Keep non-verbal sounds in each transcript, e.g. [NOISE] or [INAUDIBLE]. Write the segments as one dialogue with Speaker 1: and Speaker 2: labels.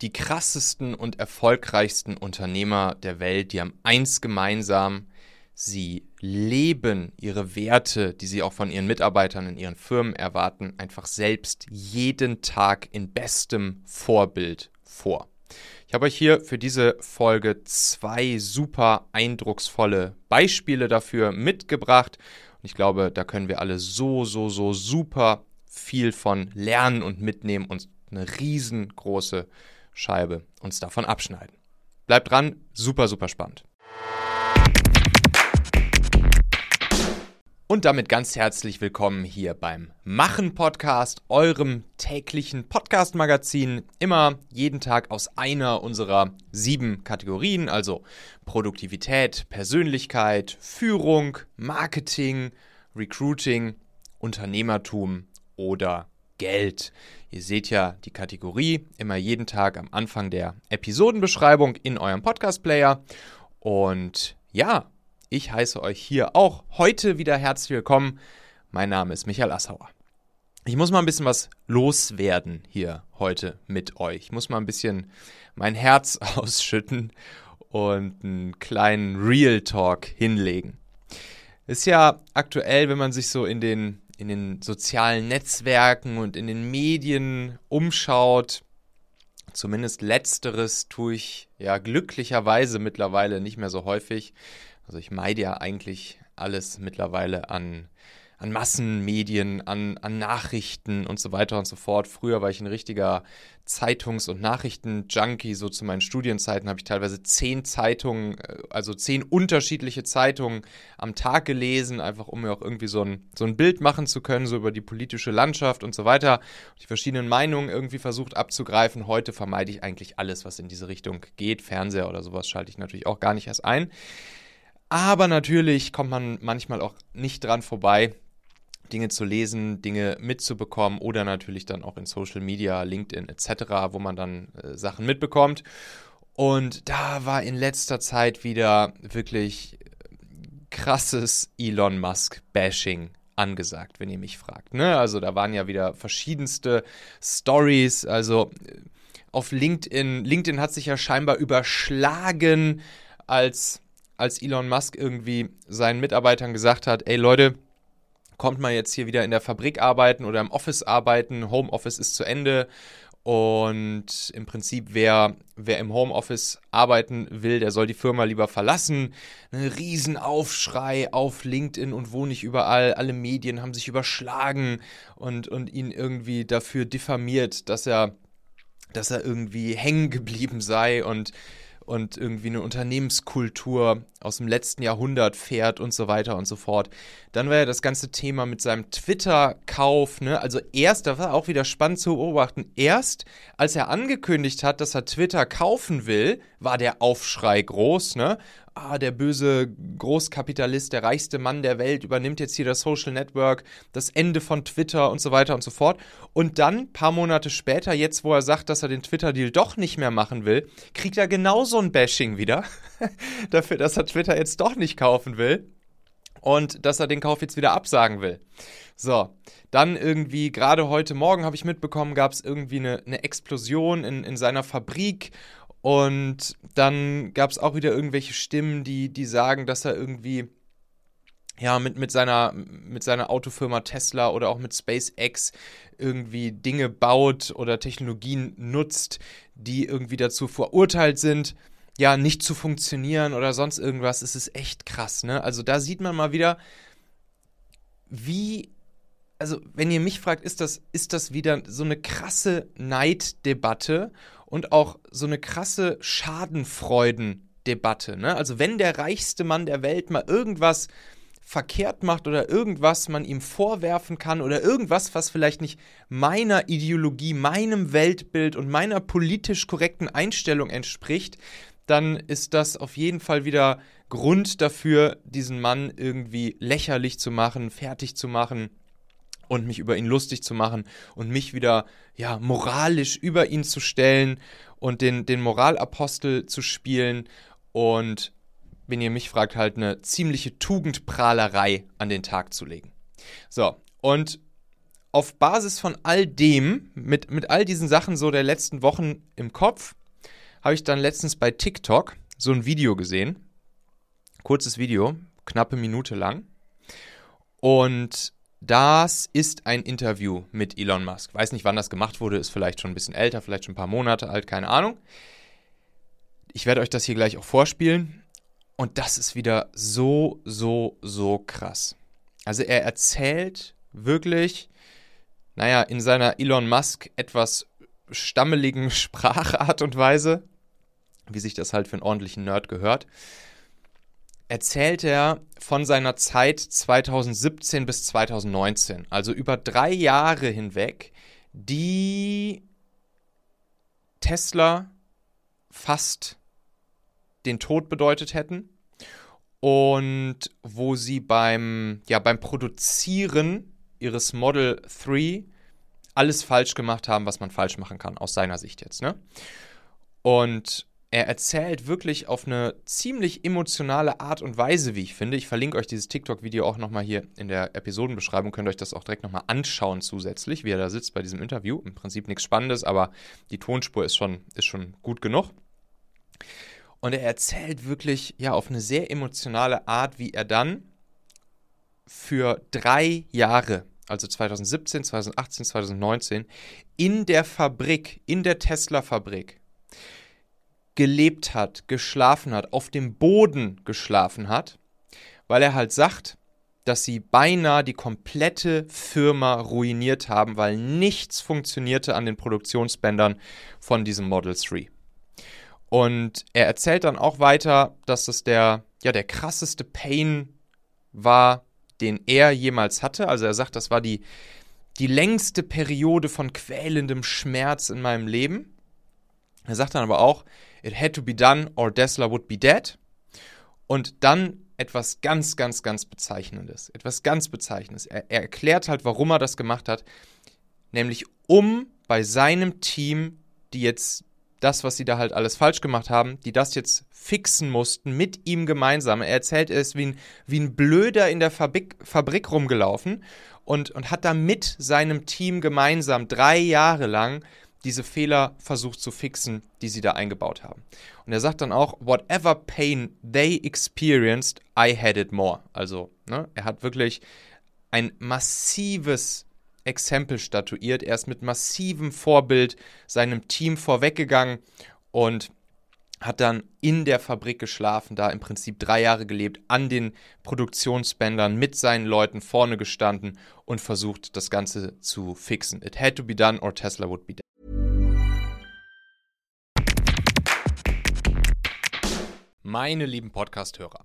Speaker 1: Die krassesten und erfolgreichsten Unternehmer der Welt, die haben eins gemeinsam, sie leben ihre Werte, die sie auch von ihren Mitarbeitern in ihren Firmen erwarten, einfach selbst jeden Tag in bestem Vorbild vor. Ich habe euch hier für diese Folge zwei super eindrucksvolle Beispiele dafür mitgebracht. Und ich glaube, da können wir alle so, so, so super viel von lernen und mitnehmen und eine riesengroße Scheibe uns davon abschneiden. Bleibt dran, super, super spannend. Und damit ganz herzlich willkommen hier beim Machen Podcast, eurem täglichen Podcast-Magazin. Immer jeden Tag aus einer unserer sieben Kategorien, also Produktivität, Persönlichkeit, Führung, Marketing, Recruiting, Unternehmertum oder Geld. Ihr seht ja die Kategorie immer jeden Tag am Anfang der Episodenbeschreibung in eurem Podcast-Player. Und ja, ich heiße euch hier auch heute wieder herzlich willkommen. Mein Name ist Michael Assauer. Ich muss mal ein bisschen was loswerden hier heute mit euch. Ich muss mal ein bisschen mein Herz [LAUGHS] ausschütten und einen kleinen Real Talk hinlegen. Ist ja aktuell, wenn man sich so in den in den sozialen Netzwerken und in den Medien umschaut, zumindest letzteres tue ich ja glücklicherweise mittlerweile nicht mehr so häufig. Also ich meide ja eigentlich alles mittlerweile an an Massenmedien, an, an Nachrichten und so weiter und so fort. Früher war ich ein richtiger Zeitungs- und Nachrichten-Junkie. So zu meinen Studienzeiten habe ich teilweise zehn Zeitungen, äh, also zehn unterschiedliche Zeitungen am Tag gelesen, einfach um mir auch irgendwie so ein, so ein Bild machen zu können, so über die politische Landschaft und so weiter. Die verschiedenen Meinungen irgendwie versucht abzugreifen. Heute vermeide ich eigentlich alles, was in diese Richtung geht. Fernseher oder sowas schalte ich natürlich auch gar nicht erst ein. Aber natürlich kommt man manchmal auch nicht dran vorbei, Dinge zu lesen, Dinge mitzubekommen oder natürlich dann auch in Social Media, LinkedIn etc., wo man dann äh, Sachen mitbekommt. Und da war in letzter Zeit wieder wirklich äh, krasses Elon Musk-Bashing angesagt, wenn ihr mich fragt. Ne? Also da waren ja wieder verschiedenste Stories. Also äh, auf LinkedIn, LinkedIn hat sich ja scheinbar überschlagen, als, als Elon Musk irgendwie seinen Mitarbeitern gesagt hat, ey Leute, kommt man jetzt hier wieder in der Fabrik arbeiten oder im Office arbeiten. Homeoffice ist zu Ende. Und im Prinzip, wer, wer im Homeoffice arbeiten will, der soll die Firma lieber verlassen. Ein Riesenaufschrei auf LinkedIn und wo nicht überall. Alle Medien haben sich überschlagen und, und ihn irgendwie dafür diffamiert, dass er, dass er irgendwie hängen geblieben sei und und irgendwie eine Unternehmenskultur aus dem letzten Jahrhundert fährt und so weiter und so fort. Dann war ja das ganze Thema mit seinem Twitter-Kauf, ne? Also erst, da war auch wieder spannend zu beobachten, erst als er angekündigt hat, dass er Twitter kaufen will, war der Aufschrei groß, ne? Ah, der böse Großkapitalist, der reichste Mann der Welt übernimmt jetzt hier das Social Network, das Ende von Twitter und so weiter und so fort. Und dann, paar Monate später, jetzt wo er sagt, dass er den Twitter-Deal doch nicht mehr machen will, kriegt er genauso ein Bashing wieder [LAUGHS] dafür, dass er Twitter jetzt doch nicht kaufen will und dass er den Kauf jetzt wieder absagen will. So, dann irgendwie, gerade heute Morgen habe ich mitbekommen, gab es irgendwie eine, eine Explosion in, in seiner Fabrik und dann gab es auch wieder irgendwelche Stimmen, die, die sagen, dass er irgendwie ja, mit, mit, seiner, mit seiner Autofirma Tesla oder auch mit SpaceX irgendwie Dinge baut oder Technologien nutzt, die irgendwie dazu verurteilt sind, ja, nicht zu funktionieren oder sonst irgendwas. Es ist echt krass, ne? Also da sieht man mal wieder, wie, also wenn ihr mich fragt, ist das, ist das wieder so eine krasse Neiddebatte und auch so eine krasse Schadenfreudendebatte. Ne? Also wenn der reichste Mann der Welt mal irgendwas verkehrt macht oder irgendwas man ihm vorwerfen kann oder irgendwas, was vielleicht nicht meiner Ideologie, meinem Weltbild und meiner politisch korrekten Einstellung entspricht, dann ist das auf jeden Fall wieder Grund dafür, diesen Mann irgendwie lächerlich zu machen, fertig zu machen und mich über ihn lustig zu machen und mich wieder ja moralisch über ihn zu stellen und den den Moralapostel zu spielen und wenn ihr mich fragt halt eine ziemliche Tugendprahlerei an den Tag zu legen. So, und auf Basis von all dem, mit, mit all diesen Sachen so der letzten Wochen im Kopf, habe ich dann letztens bei TikTok so ein Video gesehen. Kurzes Video, knappe Minute lang. Und das ist ein Interview mit Elon Musk. Weiß nicht, wann das gemacht wurde, ist vielleicht schon ein bisschen älter, vielleicht schon ein paar Monate alt, keine Ahnung. Ich werde euch das hier gleich auch vorspielen. Und das ist wieder so, so, so krass. Also er erzählt wirklich, naja, in seiner Elon Musk etwas stammeligen [LAUGHS] Sprachart und Weise, wie sich das halt für einen ordentlichen Nerd gehört, erzählt er von seiner Zeit 2017 bis 2019, also über drei Jahre hinweg, die Tesla fast den Tod bedeutet hätten und wo sie beim, ja, beim Produzieren ihres Model 3 alles falsch gemacht haben, was man falsch machen kann, aus seiner Sicht jetzt. Ne? Und er erzählt wirklich auf eine ziemlich emotionale Art und Weise, wie ich finde. Ich verlinke euch dieses TikTok-Video auch nochmal hier in der Episodenbeschreibung. Könnt ihr euch das auch direkt nochmal anschauen zusätzlich, wie er da sitzt bei diesem Interview. Im Prinzip nichts Spannendes, aber die Tonspur ist schon, ist schon gut genug. Und er erzählt wirklich ja auf eine sehr emotionale Art, wie er dann für drei Jahre, also 2017, 2018, 2019, in der Fabrik, in der Tesla-Fabrik, gelebt hat, geschlafen hat, auf dem Boden geschlafen hat, weil er halt sagt, dass sie beinahe die komplette Firma ruiniert haben, weil nichts funktionierte an den Produktionsbändern von diesem Model 3. Und er erzählt dann auch weiter, dass das der, ja, der krasseste Pain war, den er jemals hatte. Also er sagt, das war die, die längste Periode von quälendem Schmerz in meinem Leben. Er sagt dann aber auch, it had to be done or Tesla would be dead. Und dann etwas ganz, ganz, ganz Bezeichnendes. Etwas ganz Bezeichnendes. Er, er erklärt halt, warum er das gemacht hat. Nämlich um bei seinem Team, die jetzt das, was sie da halt alles falsch gemacht haben, die das jetzt fixen mussten mit ihm gemeinsam. Er erzählt, er ist wie ein, wie ein Blöder in der Fabrik, Fabrik rumgelaufen und, und hat da mit seinem Team gemeinsam drei Jahre lang diese Fehler versucht zu fixen, die sie da eingebaut haben. Und er sagt dann auch, whatever pain they experienced, I had it more. Also, ne, er hat wirklich ein massives Exempel statuiert. Er ist mit massivem Vorbild seinem Team vorweggegangen und hat dann in der Fabrik geschlafen, da im Prinzip drei Jahre gelebt, an den Produktionsbändern mit seinen Leuten vorne gestanden und versucht, das Ganze zu fixen. It had to be done or Tesla would be dead. Meine lieben Podcast-Hörer,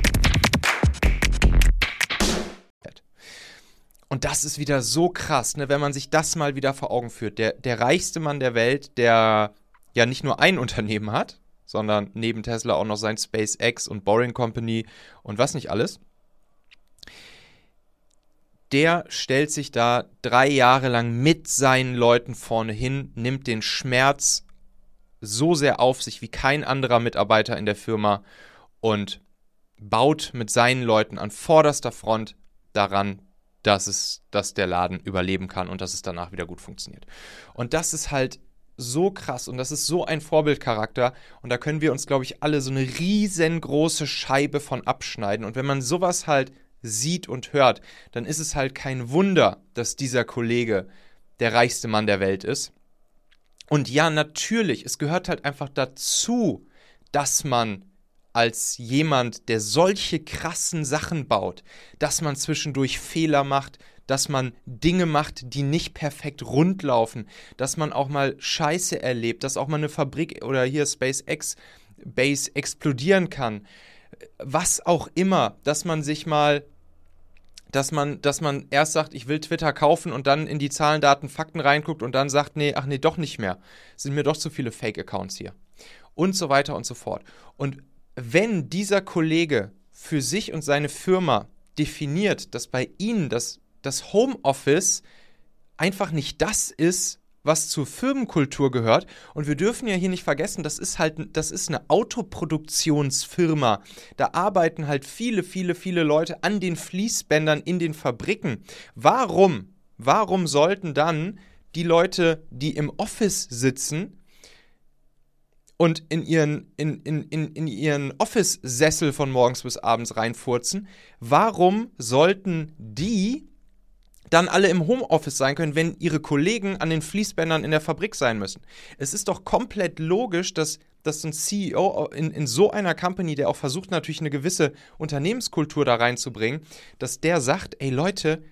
Speaker 1: Und das ist wieder so krass, ne, wenn man sich das mal wieder vor Augen führt. Der, der reichste Mann der Welt, der ja nicht nur ein [LAUGHS] Unternehmen hat, sondern neben Tesla auch noch sein SpaceX und Boring Company und was nicht alles. Der stellt sich da drei Jahre lang mit seinen Leuten vorne hin, nimmt den Schmerz so sehr auf sich wie kein anderer Mitarbeiter in der Firma und baut mit seinen Leuten an vorderster Front daran, dass, es, dass der Laden überleben kann und dass es danach wieder gut funktioniert. Und das ist halt so krass und das ist so ein Vorbildcharakter und da können wir uns, glaube ich, alle so eine riesengroße Scheibe von abschneiden. Und wenn man sowas halt sieht und hört, dann ist es halt kein Wunder, dass dieser Kollege der reichste Mann der Welt ist. Und ja, natürlich, es gehört halt einfach dazu, dass man als jemand, der solche krassen Sachen baut, dass man zwischendurch Fehler macht, dass man Dinge macht, die nicht perfekt rund laufen, dass man auch mal Scheiße erlebt, dass auch mal eine Fabrik oder hier SpaceX Base explodieren kann. Was auch immer, dass man sich mal dass man, dass man erst sagt, ich will Twitter kaufen und dann in die Zahlen, Daten, Fakten reinguckt und dann sagt, nee, ach nee, doch nicht mehr. Sind mir doch zu viele Fake-Accounts hier. Und so weiter und so fort. Und wenn dieser Kollege für sich und seine Firma definiert, dass bei ihnen das das Homeoffice einfach nicht das ist, was zur Firmenkultur gehört. Und wir dürfen ja hier nicht vergessen, das ist halt, das ist eine Autoproduktionsfirma. Da arbeiten halt viele, viele, viele Leute an den Fließbändern in den Fabriken. Warum? Warum sollten dann die Leute, die im Office sitzen und in ihren, in, in, in, in ihren Office-Sessel von morgens bis abends reinfurzen, warum sollten die dann alle im Homeoffice sein können, wenn ihre Kollegen an den Fließbändern in der Fabrik sein müssen. Es ist doch komplett logisch, dass, dass ein CEO in, in so einer Company, der auch versucht natürlich eine gewisse Unternehmenskultur da reinzubringen, dass der sagt, ey Leute,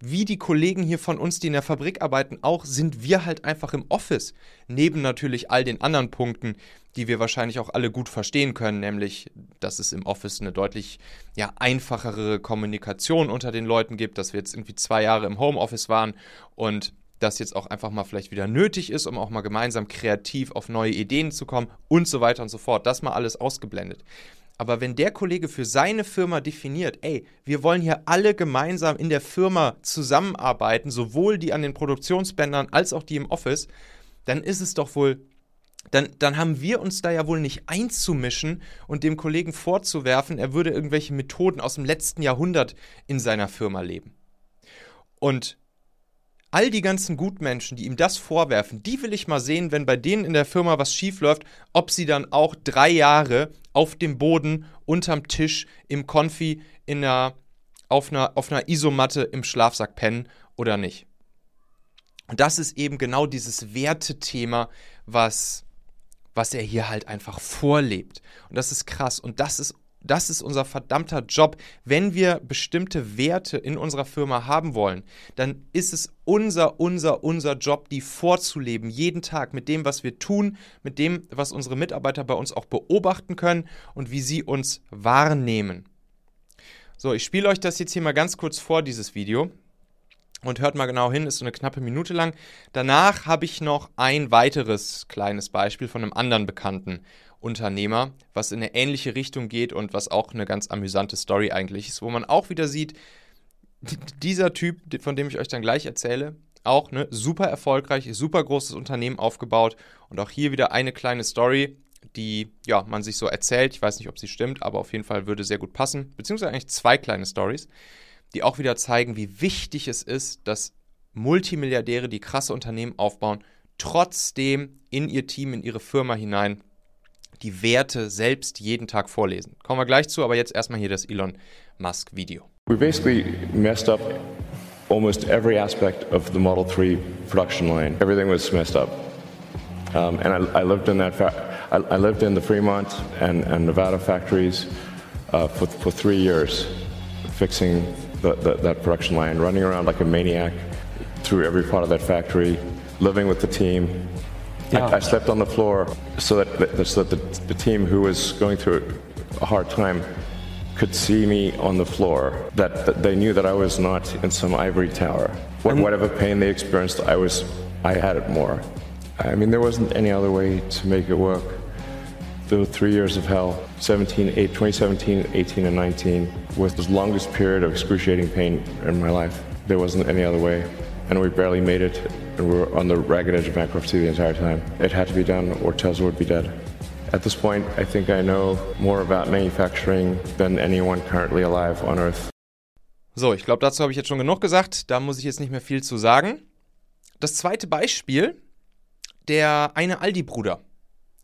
Speaker 1: wie die Kollegen hier von uns, die in der Fabrik arbeiten, auch, sind wir halt einfach im Office. Neben natürlich all den anderen Punkten, die wir wahrscheinlich auch alle gut verstehen können, nämlich, dass es im Office eine deutlich ja, einfachere Kommunikation unter den Leuten gibt, dass wir jetzt irgendwie zwei Jahre im Homeoffice waren und das jetzt auch einfach mal vielleicht wieder nötig ist, um auch mal gemeinsam kreativ auf neue Ideen zu kommen und so weiter und so fort. Das mal alles ausgeblendet. Aber wenn der Kollege für seine Firma definiert, ey, wir wollen hier alle gemeinsam in der Firma zusammenarbeiten, sowohl die an den Produktionsbändern als auch die im Office, dann ist es doch wohl, dann, dann haben wir uns da ja wohl nicht einzumischen und dem Kollegen vorzuwerfen, er würde irgendwelche Methoden aus dem letzten Jahrhundert in seiner Firma leben. Und all die ganzen Gutmenschen, die ihm das vorwerfen, die will ich mal sehen, wenn bei denen in der Firma was schief läuft, ob sie dann auch drei Jahre auf dem Boden, unterm Tisch, im Konfi, in einer, auf, einer, auf einer Isomatte im Schlafsack pennen oder nicht. Und das ist eben genau dieses Wertethema, was, was er hier halt einfach vorlebt. Und das ist krass. Und das ist das ist unser verdammter Job. Wenn wir bestimmte Werte in unserer Firma haben wollen, dann ist es unser, unser, unser Job, die vorzuleben, jeden Tag mit dem, was wir tun, mit dem, was unsere Mitarbeiter bei uns auch beobachten können und wie sie uns wahrnehmen. So, ich spiele euch das jetzt hier mal ganz kurz vor, dieses Video. Und hört mal genau hin, ist so eine knappe Minute lang. Danach habe ich noch ein weiteres kleines Beispiel von einem anderen bekannten Unternehmer, was in eine ähnliche Richtung geht und was auch eine ganz amüsante Story eigentlich ist, wo man auch wieder sieht, dieser Typ, von dem ich euch dann gleich erzähle, auch ne, super erfolgreich, super großes Unternehmen aufgebaut und auch hier wieder eine kleine Story, die ja man sich so erzählt. Ich weiß nicht, ob sie stimmt, aber auf jeden Fall würde sehr gut passen. Beziehungsweise eigentlich zwei kleine Stories, die auch wieder zeigen, wie wichtig es ist, dass Multimilliardäre, die krasse Unternehmen aufbauen, trotzdem in ihr Team, in ihre Firma hinein die Werte selbst jeden Tag vorlesen. Kommen wir gleich zu, aber jetzt erstmal hier das Elon Musk Video.
Speaker 2: We basically messed up almost every aspect of the Model 3 production line. Everything was messed up. Um, and I, I, lived in that I, I, lived in the Fremont and, and Nevada factories uh, for, for three years, fixing the, the, that production line, running around like a maniac through every part of that factory, living with the team, yeah. I, I, slept on the floor so that, so that the, the team who was going through a hard time could see me on the floor, that, that, they knew that I was not in some ivory tower. What, whatever pain they experienced, I was, I had it more. I mean, there wasn't any other way to make it work. The three years of hell, 17, 8, 2017, 18, and 19, was the longest period of excruciating pain in my life. There wasn't any other way. And we barely made it and we were on the ragged edge of bankruptcy the entire time. It had to be done or Tesla would be dead. At this point, I think I know more about manufacturing than anyone currently alive on Earth.
Speaker 1: So, ich glaube, dazu habe ich jetzt schon genug gesagt. Da muss ich jetzt nicht mehr viel zu sagen. Das zweite Beispiel, der eine Aldi-Bruder.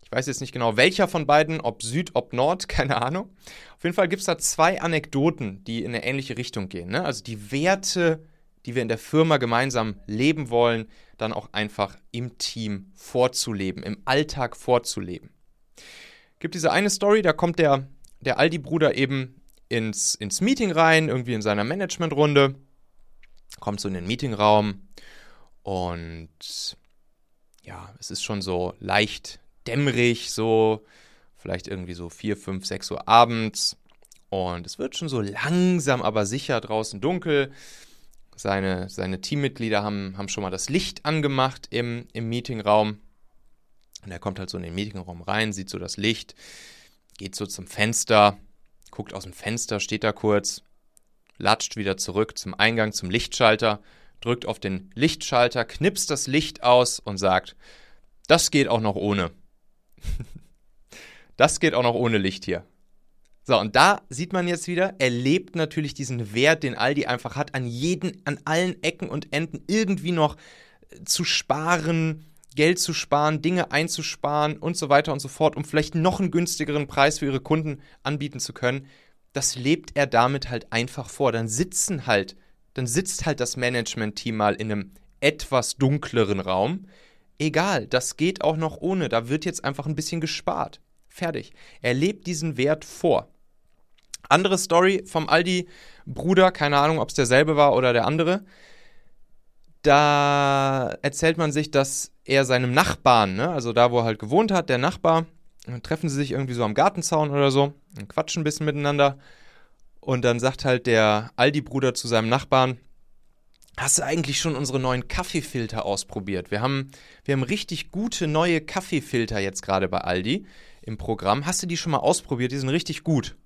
Speaker 1: Ich weiß jetzt nicht genau, welcher von beiden, ob Süd, ob Nord, [LAUGHS] keine Ahnung. Auf jeden Fall gibt es da zwei Anekdoten, die in eine ähnliche Richtung gehen. Ne? Also die Werte, die wir in der Firma gemeinsam leben wollen, dann auch einfach im Team vorzuleben, im Alltag vorzuleben. gibt diese eine Story, da kommt der, der Aldi-Bruder eben ins, ins Meeting rein, irgendwie in seiner Managementrunde, kommt so in den Meetingraum und ja, es ist schon so leicht dämmerig, so vielleicht irgendwie so 4, 5, 6 Uhr abends. Und es wird schon so langsam, aber sicher draußen dunkel. Seine, seine Teammitglieder haben, haben schon mal das Licht angemacht im, im Meetingraum. Und er kommt halt so in den Meetingraum rein, sieht so das Licht, geht so zum Fenster, guckt aus dem Fenster, steht da kurz, latscht wieder zurück zum Eingang, zum Lichtschalter, drückt auf den Lichtschalter, knipst das Licht aus und sagt, das geht auch noch ohne. [LAUGHS] das geht auch noch ohne Licht hier. So, und da sieht man jetzt wieder, er lebt natürlich diesen Wert, den Aldi einfach hat, an jeden, an allen Ecken und Enden irgendwie noch äh, zu sparen, Geld zu sparen, Dinge einzusparen und so weiter und so fort, um vielleicht noch einen günstigeren Preis für ihre Kunden anbieten zu können. Das lebt er damit halt einfach vor. Dann sitzen halt, dann sitzt halt das Management-Team mal in einem etwas dunkleren Raum. Egal, das geht auch noch ohne. Da wird jetzt einfach ein bisschen gespart. Fertig. Er lebt diesen Wert vor. Andere Story vom Aldi-Bruder, keine Ahnung, ob es derselbe war oder der andere. Da erzählt man sich, dass er seinem Nachbarn, ne, also da, wo er halt gewohnt hat, der Nachbar, treffen sie sich irgendwie so am Gartenzaun oder so, und quatschen ein bisschen miteinander. Und dann sagt halt der Aldi-Bruder zu seinem Nachbarn, Hast du eigentlich schon unsere neuen Kaffeefilter ausprobiert? Wir haben, wir haben richtig gute neue Kaffeefilter jetzt gerade bei Aldi im Programm. Hast du die schon mal ausprobiert? Die sind richtig gut.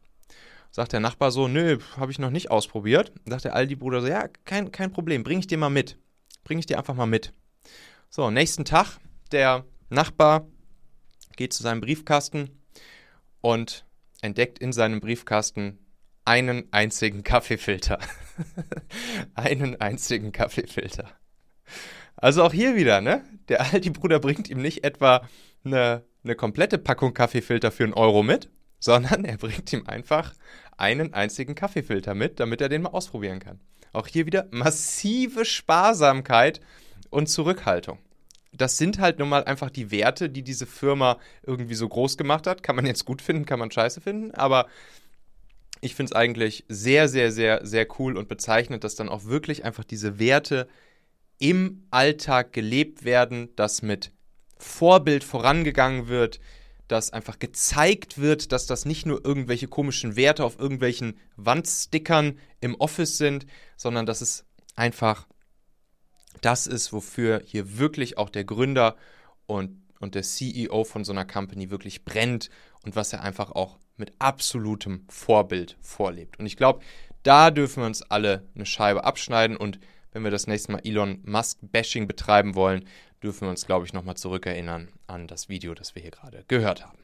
Speaker 1: Sagt der Nachbar so, nö, habe ich noch nicht ausprobiert. Sagt der Aldi-Bruder so, ja, kein, kein Problem, bring ich dir mal mit. Bring ich dir einfach mal mit. So, nächsten Tag, der Nachbar geht zu seinem Briefkasten und entdeckt in seinem Briefkasten einen einzigen Kaffeefilter. [LAUGHS] einen einzigen Kaffeefilter. Also auch hier wieder, ne? Der Aldi-Bruder bringt ihm nicht etwa eine, eine komplette Packung Kaffeefilter für einen Euro mit, sondern [LAUGHS] er bringt ihm einfach einen einzigen Kaffeefilter mit, damit er den mal ausprobieren kann. Auch hier wieder massive Sparsamkeit und Zurückhaltung. Das sind halt nun mal einfach die Werte, die diese Firma irgendwie so groß gemacht hat. Kann man jetzt gut finden, kann man scheiße finden, aber ich finde es eigentlich sehr, sehr, sehr, sehr cool und bezeichnet, dass dann auch wirklich einfach diese Werte im Alltag gelebt werden, dass mit Vorbild vorangegangen wird, dass einfach gezeigt wird, dass das nicht nur irgendwelche komischen Werte auf irgendwelchen Wandstickern im Office sind, sondern dass es einfach das ist, wofür hier wirklich auch der Gründer und, und der CEO von so einer Company wirklich brennt und was er einfach auch mit absolutem Vorbild vorlebt. Und ich glaube, da dürfen wir uns alle eine Scheibe abschneiden und wenn wir das nächste Mal Elon Musk-Bashing betreiben wollen, dürfen wir uns, glaube ich, nochmal zurückerinnern an das Video, das wir hier gerade gehört haben.